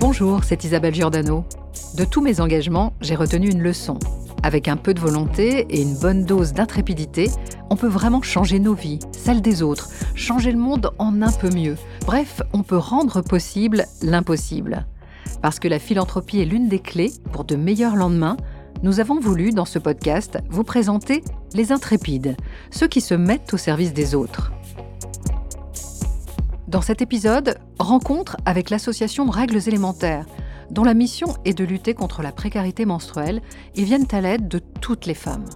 Bonjour, c'est Isabelle Giordano. De tous mes engagements, j'ai retenu une leçon. Avec un peu de volonté et une bonne dose d'intrépidité, on peut vraiment changer nos vies, celles des autres, changer le monde en un peu mieux. Bref, on peut rendre possible l'impossible. Parce que la philanthropie est l'une des clés pour de meilleurs lendemains, nous avons voulu, dans ce podcast, vous présenter les intrépides, ceux qui se mettent au service des autres. Dans cet épisode, rencontre avec l'association Règles élémentaires, dont la mission est de lutter contre la précarité menstruelle et viennent à l'aide de toutes les femmes.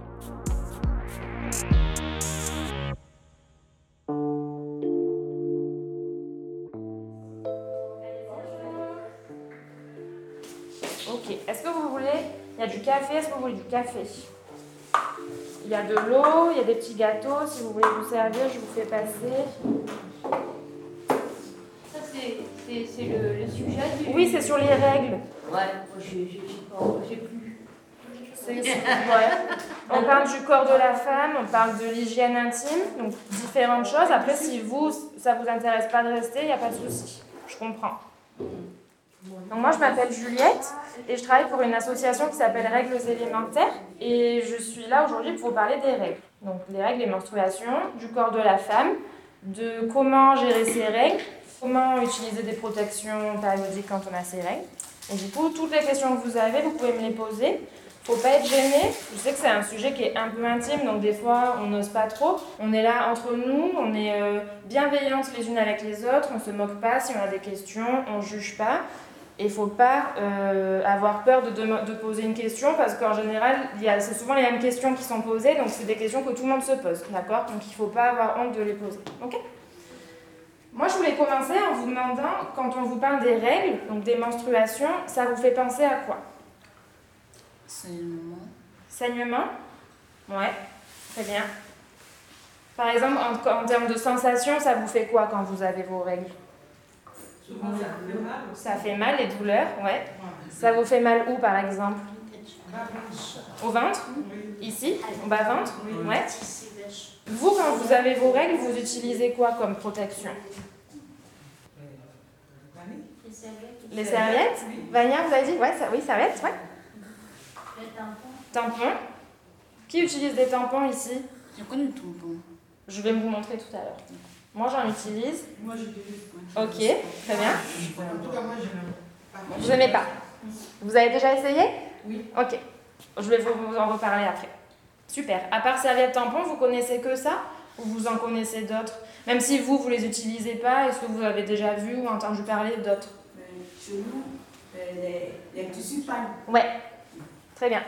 Ok, est-ce que vous voulez, il y a du café, est-ce que vous voulez du café? Il y a de l'eau, il y a des petits gâteaux, si vous voulez vous servir, je vous fais passer. C'est le, le, sujet du... Oui, c'est sur les règles. Ouais, j'ai plus. Ouais. On parle du corps de la femme, on parle de l'hygiène intime, donc différentes choses. Après, si vous, ça vous intéresse pas de rester, il n'y a pas de souci. Je comprends. Donc moi, je m'appelle Juliette et je travaille pour une association qui s'appelle Règles élémentaires. Et je suis là aujourd'hui pour vous parler des règles. Donc les règles des menstruations, du corps de la femme, de comment gérer ses règles, comment utiliser des protections périodiques quand on a ses règles. Et du coup, toutes les questions que vous avez, vous pouvez me les poser. Faut pas être gêné. Je sais que c'est un sujet qui est un peu intime, donc des fois on n'ose pas trop. On est là entre nous, on est euh, bienveillantes les unes avec les autres, on se moque pas si on a des questions, on juge pas. Et il faut pas euh, avoir peur de, de, poser une question parce qu'en général, c'est souvent les mêmes questions qui sont posées, donc c'est des questions que tout le monde se pose, d'accord? Donc il faut pas avoir honte de les poser, ok? Moi, je voulais commencer en vous demandant, quand on vous parle des règles, donc des menstruations, ça vous fait penser à quoi? Saignement. Saignement? Ouais, très bien. Par exemple, en, termes de sensations, ça vous fait quoi quand vous avez vos règles? Souvent, ça fait mal. Ça fait mal, les douleurs, ouais. Ça vous fait mal où, par exemple? Au ventre Ici Au bas-ventre Ouais. Vous, quand vous avez vos règles, vous utilisez quoi comme protection Les serviettes. Les serviettes Vania, vous avez dit ouais, ça, Oui, serviettes, ouais. Les tampons. Tampons. Qui utilise des tampons ici Je connais le tampon. Je vais vous montrer tout à l'heure. Moi, j'en utilise. Moi, j'utilise. Ok, très bien. En tout cas, moi, je n'aime pas. Vous n'aimez pas Vous avez déjà essayé Oui. Ok. Je vais vous en reparler après. Super. À part serviette tampon, vous connaissez que ça? Ou vous en connaissez d'autres? Même si vous, vous les utilisez pas, est-ce que vous avez déjà vu ou entendu parler d'autres? Chez nous, les, les tissus. Ouais. Très bien.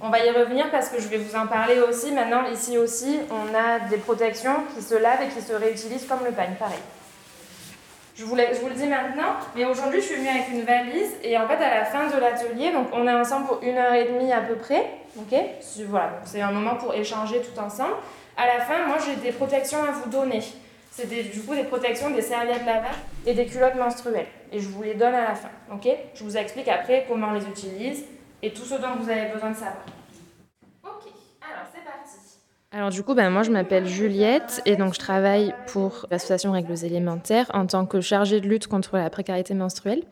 On va y revenir parce que je vais vous en parler aussi. Maintenant, ici aussi, on a des protections qui se lavent et qui se réutilisent comme le pagne, pareil. Je vous, le dis maintenant, mais aujourd'hui, je suis venue avec une valise et en fait, à la fin de l'atelier, donc on est ensemble pour une heure et demie à peu près, ok? Voilà, c'est un moment pour échanger tout ensemble. À la fin, moi, j'ai des protections à vous donner. C'est du coup des protections, des serviettes lavables et des culottes menstruelles. Et je vous les donne à la fin, ok? Je vous explique après comment on les utilise et tout ce dont vous avez besoin de savoir. Ok, alors c'est parti. Alors du coup, ben, moi je m'appelle Juliette et donc je travaille pour l'association Règles élémentaires en tant que chargée de lutte contre la précarité menstruelle.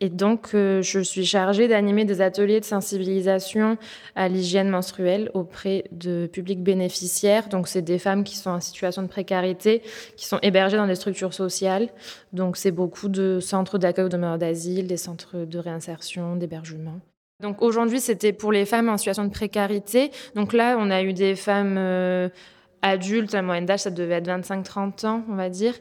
Et donc, euh, je suis chargée d'animer des ateliers de sensibilisation à l'hygiène menstruelle auprès de publics bénéficiaires. Donc, c'est des femmes qui sont en situation de précarité, qui sont hébergées dans des structures sociales. Donc, c'est beaucoup de centres d'accueil de demandeurs d'asile, des centres de réinsertion, d'hébergement. Donc aujourd'hui, c'était pour les femmes en situation de précarité. Donc là, on a eu des femmes euh, adultes, la moyenne d'âge, ça devait être 25-30 ans, on va dire.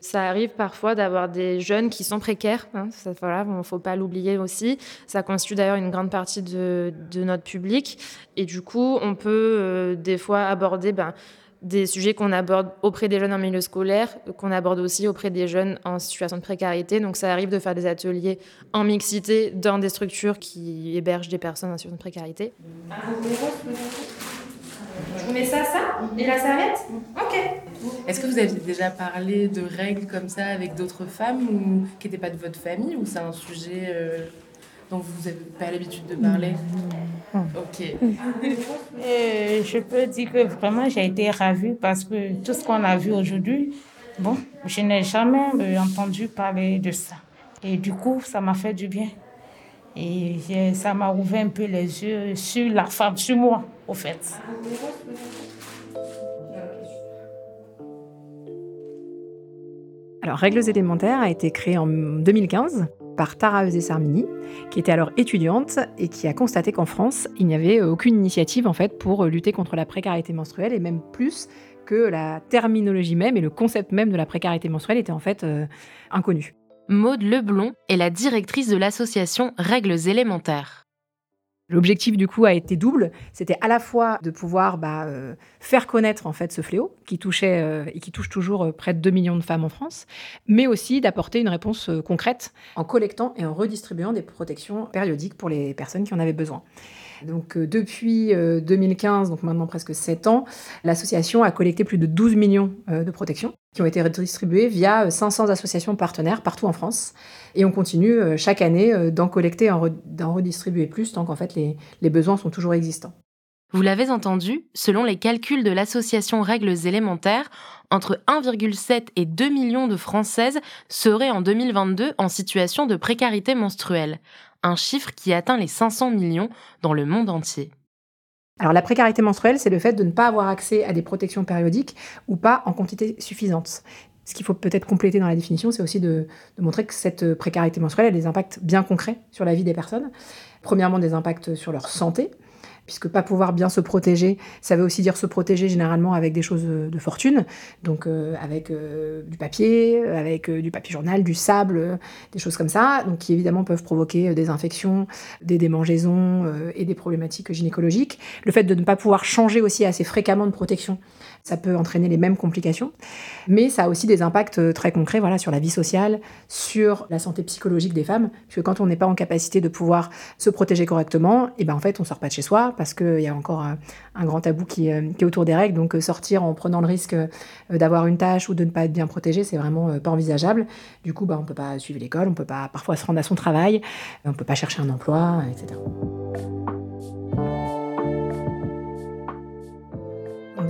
Ça arrive parfois d'avoir des jeunes qui sont précaires. Hein, ça, voilà, faut pas l'oublier aussi. Ça constitue d'ailleurs une grande partie de, de, notre public. Et du coup, on peut euh, des fois aborder ben, des sujets qu'on aborde auprès des jeunes en milieu scolaire, qu'on aborde aussi auprès des jeunes en situation de précarité. Donc ça arrive de faire des ateliers en mixité dans des structures qui hébergent des personnes en situation de précarité. Je vous mets ça, ça Et la serviette Ok. Est-ce que vous avez déjà parlé de règles comme ça avec d'autres femmes ou qui n'étaient pas de votre famille ou c'est un sujet euh, dont vous n'avez pas l'habitude de parler Ok. Et je peux dire que vraiment j'ai été ravie parce que tout ce qu'on a vu aujourd'hui, bon, je n'ai jamais entendu parler de ça. Et du coup, ça m'a fait du bien. Et ça m'a ouvert un peu les yeux sur la femme, sur moi, au fait. Alors, Règles élémentaires a été créée en 2015 par Tara Eusé-Sarmini, qui était alors étudiante et qui a constaté qu'en France, il n'y avait aucune initiative en fait pour lutter contre la précarité menstruelle et même plus que la terminologie même et le concept même de la précarité menstruelle était en fait euh, inconnu. Maude Leblon est la directrice de l'association Règles élémentaires. L'objectif du coup a été double. C'était à la fois de pouvoir bah, euh, faire connaître en fait ce fléau qui touchait euh, et qui touche toujours euh, près de 2 millions de femmes en France, mais aussi d'apporter une réponse concrète en collectant et en redistribuant des protections périodiques pour les personnes qui en avaient besoin. Donc euh, depuis euh, 2015, donc maintenant presque 7 ans, l'association a collecté plus de 12 millions euh, de protections qui ont été redistribuées via euh, 500 associations partenaires partout en France. Et on continue euh, chaque année euh, d'en collecter d'en redistribuer plus tant qu'en fait les, les besoins sont toujours existants. Vous l'avez entendu, selon les calculs de l'association Règles élémentaires, entre 1,7 et 2 millions de Françaises seraient en 2022 en situation de précarité menstruelle, un chiffre qui atteint les 500 millions dans le monde entier. Alors la précarité menstruelle, c'est le fait de ne pas avoir accès à des protections périodiques ou pas en quantité suffisante. Ce qu'il faut peut-être compléter dans la définition, c'est aussi de, de montrer que cette précarité menstruelle a des impacts bien concrets sur la vie des personnes. Premièrement, des impacts sur leur santé, puisque pas pouvoir bien se protéger, ça veut aussi dire se protéger généralement avec des choses de fortune, donc euh, avec euh, du papier, avec euh, du papier journal, du sable, euh, des choses comme ça, qui évidemment peuvent provoquer euh, des infections, des démangeaisons euh, et des problématiques gynécologiques. Le fait de ne pas pouvoir changer aussi assez fréquemment de protection, ça peut entraîner les mêmes complications, mais ça a aussi des impacts euh, très concrets voilà, sur la vie sociale, sur la santé psychologique des femmes, puisque quand on n'est pas en capacité de pouvoir se protéger correctement, et ben en fait on sort pas de chez soi parce qu'il y a encore un, un grand tabou qui, euh, est autour des règles, donc euh, sortir en prenant le risque euh, d'avoir une tâche ou de ne pas être bien protégé, c'est vraiment euh, pas envisageable. Du coup, bah, on peut pas suivre l'école, on peut pas parfois se rendre à son travail, on peut pas chercher un emploi, etc.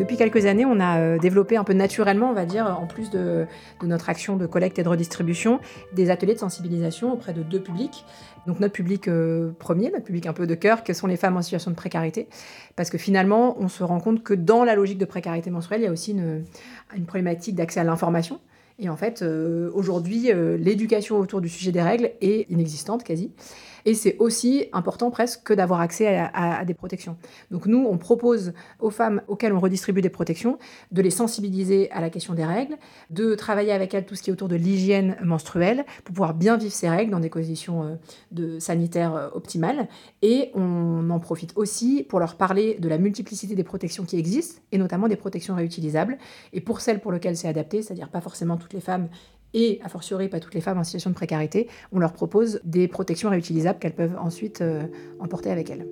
depuis quelques années, on a euh, développé un peu naturellement, on va dire, en plus de, notre action de collecte et de redistribution, des ateliers de sensibilisation auprès de deux publics. Donc notre public euh, premier, notre public un peu de cœur, que sont les femmes en situation de précarité. Parce que finalement, on se rend compte que dans la logique de précarité menstruelle, il y a aussi une, problématique d'accès à l'information. Et en fait, euh, aujourd'hui, l'éducation autour du sujet des règles est inexistante quasi. Et c'est aussi important presque que d'avoir accès à, des protections. Donc nous, on propose aux femmes auxquelles on redistribue des protections de les sensibiliser à la question des règles, de travailler avec elles tout ce qui est autour de l'hygiène menstruelle pour pouvoir bien vivre ces règles dans des conditions euh, sanitaires euh, optimales. Et on en profite aussi pour leur parler de la multiplicité des protections qui existent, et notamment des protections réutilisables. Et pour celles pour lesquelles c'est adapté, c'est-à-dire pas forcément toutes les femmes et a fortiori pas toutes les femmes en situation de précarité, on leur propose des protections réutilisables qu'elles peuvent ensuite euh, emporter avec elles.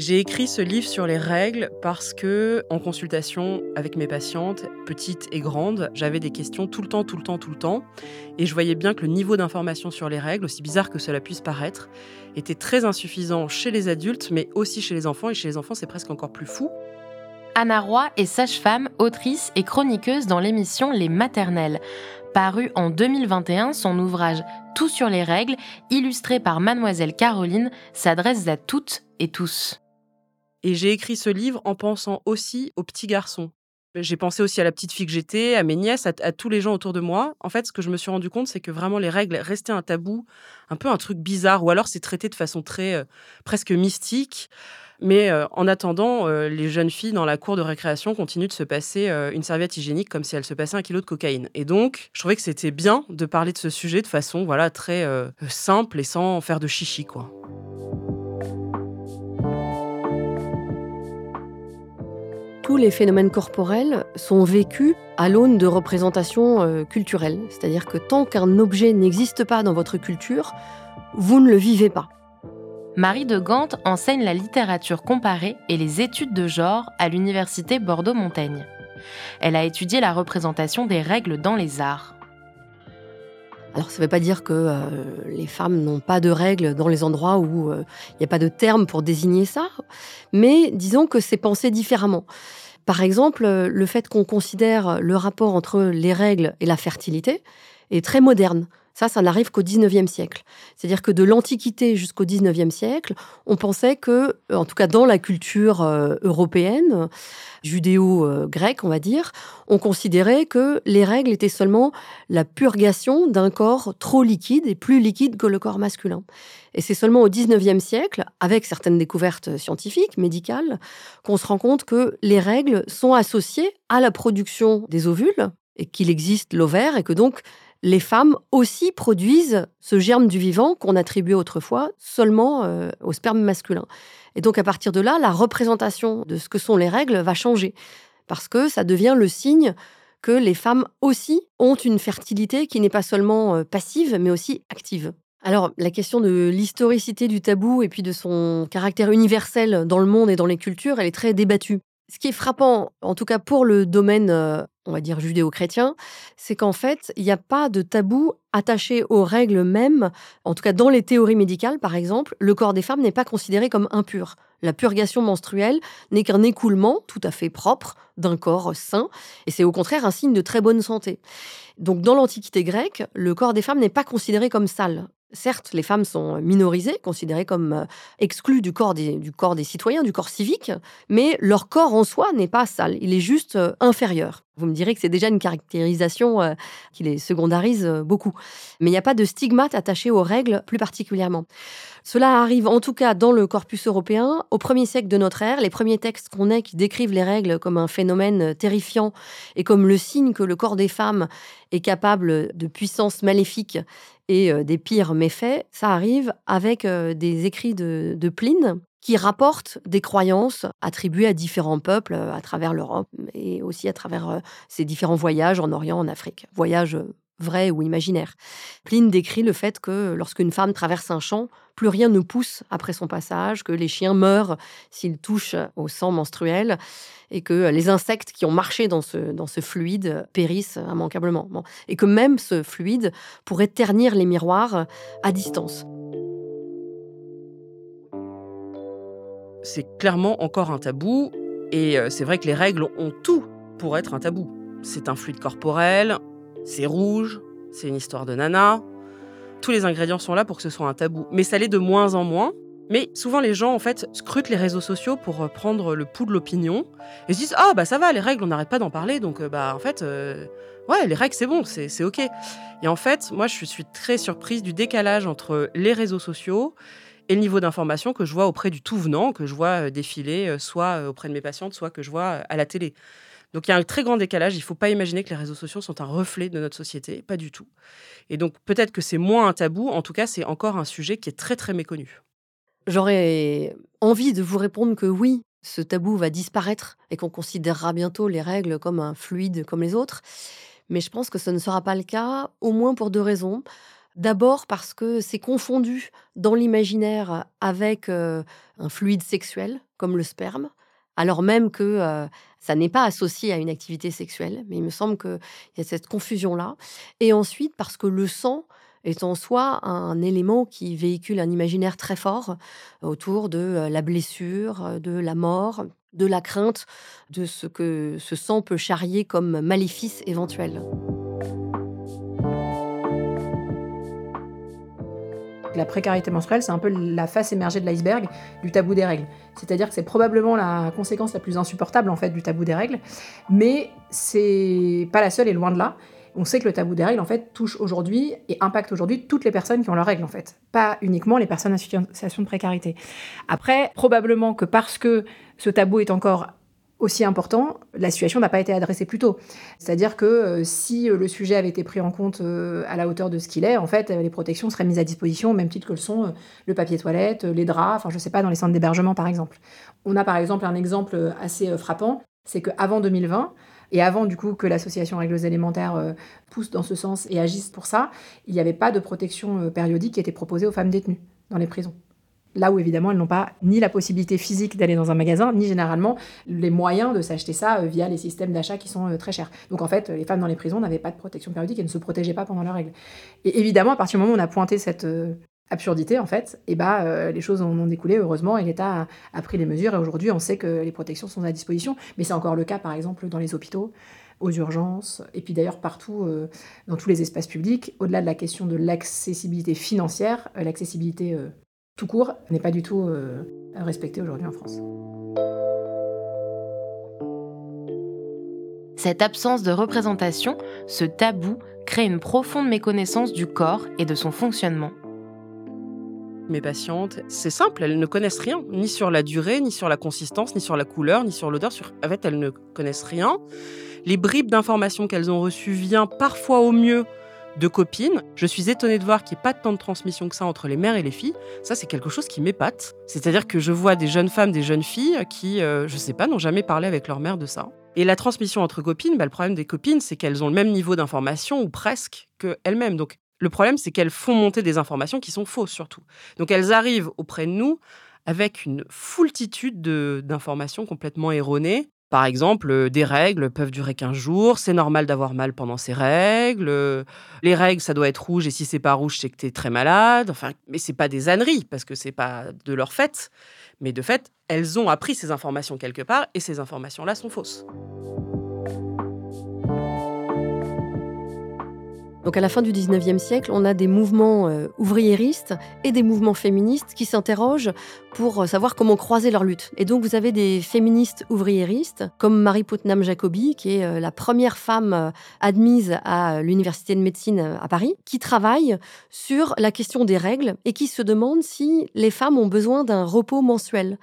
J'ai écrit ce livre sur les règles parce que, en consultation avec mes patientes, petites et grandes, j'avais des questions tout le temps, tout le temps, tout le temps. Et je voyais bien que le niveau d'information sur les règles, aussi bizarre que cela puisse paraître, était très insuffisant chez les adultes, mais aussi chez les enfants. Et chez les enfants, c'est presque encore plus fou. Anna Roy est sage-femme, autrice et chroniqueuse dans l'émission Les Maternelles. Paru en 2021, son ouvrage Tout sur les règles, illustré par mademoiselle Caroline, s'adresse à toutes et tous. Et j'ai écrit ce livre en pensant aussi aux petits garçons. J'ai pensé aussi à la petite fille que j'étais, à mes nièces, à, tous les gens autour de moi. En fait, ce que je me suis rendu compte, c'est que vraiment les règles restaient un tabou, un peu un truc bizarre, ou alors c'est traité de façon très euh, presque mystique. Mais euh, en attendant, euh, les jeunes filles dans la cour de récréation continuent de se passer euh, une serviette hygiénique comme si elles se passaient un kilo de cocaïne. Et donc, je trouvais que c'était bien de parler de ce sujet de façon voilà très simple et sans faire de chichi, quoi. tous les phénomènes corporels sont vécus à l'aune de représentations culturelles. C'est-à-dire que tant qu'un objet n'existe pas dans votre culture, vous ne le vivez pas. Marie de Gand enseigne la littérature comparée et les études de genre à l'université Bordeaux-Montaigne. Elle a étudié la représentation des règles dans les arts. Alors ça ne veut pas dire que euh, les femmes n'ont pas de règles dans les endroits où euh, il n'y a pas de terme pour désigner ça, mais disons que c'est pensé différemment. Par exemple, le fait qu'on considère le rapport entre les règles et la fertilité est très moderne. Ça, ça n'arrive qu'au 19e siècle. C'est-à-dire que de l'Antiquité jusqu'au 19e siècle, on pensait que, en tout cas dans la culture euh, européenne, judéo-grecque, on va dire, on considérait que les règles étaient seulement la purgation d'un corps trop liquide et plus liquide que le corps masculin. Et c'est seulement au 19e siècle, avec certaines découvertes scientifiques, médicales, qu'on se rend compte que les règles sont associées à la production des ovules et qu'il existe l'ovaire et que donc les femmes aussi produisent ce germe du vivant qu'on attribuait autrefois seulement euh, au sperme masculin. Et donc à partir de là, la représentation de ce que sont les règles va changer, parce que ça devient le signe que les femmes aussi ont une fertilité qui n'est pas seulement euh, passive, mais aussi active. Alors, la question de l'historicité du tabou et puis de son caractère universel dans le monde et dans les cultures, elle est très débattue. Ce qui est frappant, en tout cas pour le domaine, euh, on va dire judéo-chrétien, c'est qu'en fait, il n'y a pas de tabou attaché aux règles mêmes. En tout cas, dans les théories médicales, par exemple, le corps des femmes n'est pas considéré comme impur. La purgation menstruelle n'est qu'un écoulement tout à fait propre d'un corps sain, et c'est au contraire un signe de très bonne santé. Donc dans l'Antiquité grecque, le corps des femmes n'est pas considéré comme sale. Certes, les femmes sont minorisées, considérées comme euh, exclues du corps, des, citoyens, du corps civique, mais leur corps en soi n'est pas sale, il est juste euh, inférieur. Vous me direz que c'est déjà une caractérisation euh, qui les secondarise beaucoup. Mais il n'y a pas de stigmate attaché aux règles plus particulièrement. Cela arrive en tout cas dans le corpus européen au premier siècle de notre ère. Les premiers textes qu'on ait qui décrivent les règles comme un phénomène terrifiant et comme le signe que le corps des femmes est capable de puissance maléfique et des pires méfaits, ça arrive avec des écrits de, Pline qui rapportent des croyances attribuées à différents peuples à travers l'Europe et aussi à travers ses différents voyages en Orient, en Afrique. Voyages vrais ou imaginaires. Pline décrit le fait que lorsqu'une femme traverse un champ, plus rien ne pousse après son passage, que les chiens meurent s'ils touchent au sang menstruel et que les insectes qui ont marché dans ce, dans ce fluide périssent immanquablement. Et que même ce fluide pourrait ternir les miroirs à distance. C'est clairement encore un tabou et euh, c'est vrai que les règles ont tout pour être un tabou. C'est un fluide corporel, c'est rouge, c'est une histoire de nana. Tous les ingrédients sont là pour que ce soit un tabou. Mais ça l'est de moins en moins. Mais souvent, les gens, en fait, scrutent les réseaux sociaux pour euh, prendre le pouls de l'opinion et se disent Ah, bah ça va, les règles, on n'arrête pas d'en parler. Donc, euh, bah, en fait, euh, ouais, les règles, c'est bon, c'est OK. Et en fait, moi, je suis très surprise du décalage entre les réseaux sociaux et le niveau d'information que je vois auprès du tout venant, que je vois défiler, soit auprès de mes patientes, soit que je vois à la télé. Donc il y a un très grand décalage. Il ne faut pas imaginer que les réseaux sociaux sont un reflet de notre société, pas du tout. Et donc peut-être que c'est moins un tabou, en tout cas c'est encore un sujet qui est très très méconnu. J'aurais envie de vous répondre que oui, ce tabou va disparaître et qu'on considérera bientôt les règles comme un fluide comme les autres. Mais je pense que ce ne sera pas le cas, au moins pour deux raisons. D'abord parce que c'est confondu dans l'imaginaire avec euh, un fluide sexuel comme le sperme alors même que euh, ça n'est pas associé à une activité sexuelle. Mais il me semble qu'il y a cette confusion-là. Et ensuite, parce que le sang est en soi un élément qui véhicule un imaginaire très fort autour de euh, la blessure, euh, de la mort, de la crainte de ce que ce sang peut charrier comme maléfice éventuel. La précarité menstruelle, c'est un peu la face émergée de l'iceberg du tabou des règles. C'est-à-dire que c'est probablement la conséquence la plus insupportable en fait du tabou des règles, mais c'est pas la seule et loin de là. On sait que le tabou des règles en fait touche aujourd'hui et impacte aujourd'hui toutes les personnes qui ont leurs règles en fait, pas uniquement les personnes en situation de précarité. Après, probablement que parce que ce tabou est encore aussi important, la situation n'a pas été adressée plus tôt. C'est-à-dire que euh, si euh, le sujet avait été pris en compte euh, à la hauteur de ce qu'il est, en fait, les protections seraient mises à disposition au même titre que le sont le papier toilette, les draps, enfin je sais pas, dans les centres d'hébergement par exemple. On a par exemple un exemple assez frappant, c'est qu'avant 2020, et avant du coup que l'association Règles élémentaires pousse dans ce sens et agisse pour ça, il n'y avait pas de protection périodique qui était proposée aux femmes détenues dans les prisons. Là où évidemment elles n'ont pas ni la possibilité physique d'aller dans un magasin, ni généralement les moyens de s'acheter ça euh, via les systèmes d'achat qui sont euh, très chers. Donc en fait, les femmes dans les prisons n'avaient pas de protection périodique et ne se protégeaient pas pendant leurs règles. Et évidemment, à partir du moment où on a pointé cette, euh, absurdité en fait, et bah euh, les choses en ont découlé heureusement et l'État a, pris les mesures et aujourd'hui on sait que les protections sont à disposition, mais c'est encore le cas par exemple dans les hôpitaux, aux urgences et puis d'ailleurs partout dans tous les espaces publics. Au-delà de la question de l'accessibilité financière, l'accessibilité tout court n'est pas du tout euh, respectée aujourd'hui en France. Cette absence de représentation, ce tabou, crée une profonde méconnaissance du corps et de son fonctionnement. Mes patientes, c'est simple, elles ne connaissent rien, ni sur la durée, ni sur la consistance, ni sur la couleur, ni sur l'odeur. Sur... En fait, elles ne connaissent rien. Les bribes d'informations qu'elles ont reçues viennent parfois au mieux de copines. Je suis étonnée de voir qu'il n'y ait pas tant de transmission que ça entre les mères et les filles. Ça, c'est quelque chose qui m'épate. C'est-à-dire que je vois des jeunes femmes, des jeunes filles qui, euh, je sais pas, n'ont jamais parlé avec leur mère de ça. Et la transmission entre copines, bah, le problème des copines, c'est qu'elles ont le même niveau d'information, ou presque, qu'elles-mêmes. Donc, le problème, c'est qu'elles font monter des informations qui sont fausses, surtout. Donc, elles arrivent auprès de nous avec une foultitude de- d'informations complètement erronées. Par exemple, euh, des règles peuvent durer 15 jours, c'est normal d'avoir mal pendant ces règles, euh, les règles, ça doit être rouge, et si c'est pas rouge, c'est que tu es très malade. Enfin, mais c'est pas des âneries, parce que c'est pas de leur fait. Mais de fait, elles ont appris ces informations quelque part, et ces informations-là sont fausses. Donc à la fin du 19e siècle, on a des mouvements euh, ouvriéristes et des mouvements féministes qui s'interrogent pour euh, savoir comment croiser leur lutte. Et donc vous avez des féministes ouvriéristes comme Marie Putnam Jacobi, qui est euh, la première femme euh, admise à l'université de médecine à Paris, qui travaille sur la question des règles et qui se demande si les femmes ont besoin d'un repos mensuel.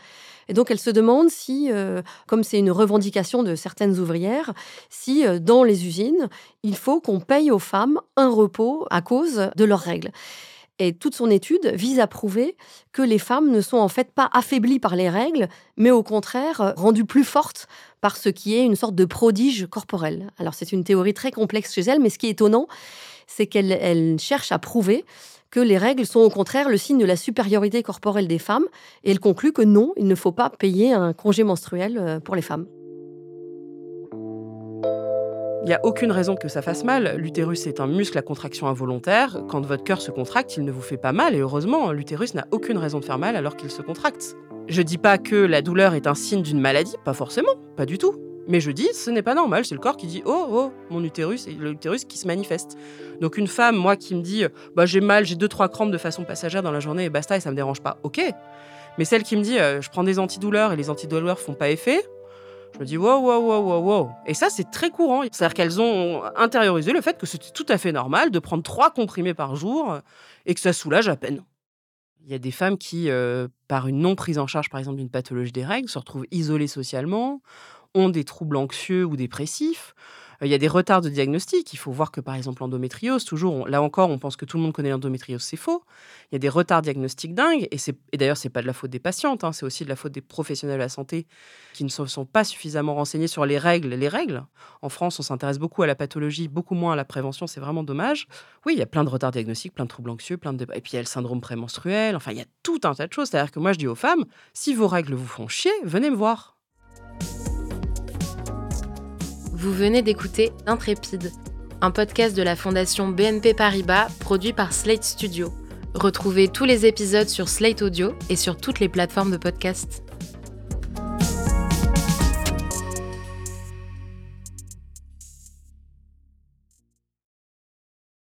Et donc elle se demande si, comme c'est une revendication de certaines ouvrières, si dans les usines, il faut qu'on paye aux femmes un repos à cause de leurs règles. Et toute son étude vise à prouver que les femmes ne sont en fait pas affaiblies par les règles, mais au contraire euh, rendues plus fortes par ce qui est une sorte de prodige corporel. Alors c'est une théorie très complexe chez elle, mais ce qui est étonnant, c'est qu'elle elle cherche à prouver que les règles sont au contraire le signe de la supériorité corporelle des femmes, et elle conclut que non, il ne faut pas payer un congé menstruel euh, pour les femmes. Il n'y a aucune raison que ça fasse mal. L'utérus est un muscle à contraction involontaire. Quand votre cœur se contracte, il ne vous fait pas mal. Et heureusement, l'utérus n'a aucune raison de faire mal alors qu'il se contracte. Je dis pas que la douleur est un signe d'une maladie, pas forcément, pas du tout. Mais je dis, ce n'est pas normal, c'est le corps qui dit oh oh mon utérus et l'utérus qui se manifeste. Donc une femme, moi qui me dit bah j'ai mal, j'ai deux trois crampes de façon passagère dans la journée et basta et ça me dérange pas, ok. Mais celle qui me dit euh, je prends des antidouleurs et les antidouleurs font pas effet, je me dis wow wow wow wow wow. Et ça c'est très courant, c'est-à-dire qu'elles ont intériorisé le fait que c'était tout à fait normal de prendre trois comprimés par jour et que ça soulage à peine. Il y a des femmes qui, euh, par une non prise en charge, par exemple, d'une pathologie des règles, se retrouvent isolées socialement, ont des troubles anxieux ou dépressifs. Euh, Il y a des retards de diagnostic. Il faut voir que, par exemple, l'endométriose, toujours, là encore, on pense que tout le monde connaît l'endométriose, c'est faux. Il y a des retards diagnostiques dingues. Et, et d'ailleurs, c'est pas de la faute des patientes, hein, c'est aussi de la faute des professionnels de la santé qui ne sont pas suffisamment renseignés sur les règles. Les règles, en France, on s'intéresse beaucoup à la pathologie, beaucoup moins à la prévention. C'est vraiment dommage. Oui, il y a plein de retards diagnostiques, plein de troubles anxieux, plein de... Et puis, il y a le syndrome prémenstruel. Enfin, il y a tout un tas de choses. C'est-à-dire que moi, je dis aux femmes, si vos règles vous font chier, venez me voir. Vous venez d'écouter Intrépide, un podcast de la fondation BNP Paribas produit par Slate Studio. Retrouvez tous les épisodes sur Slate Audio et sur toutes les plateformes de podcast.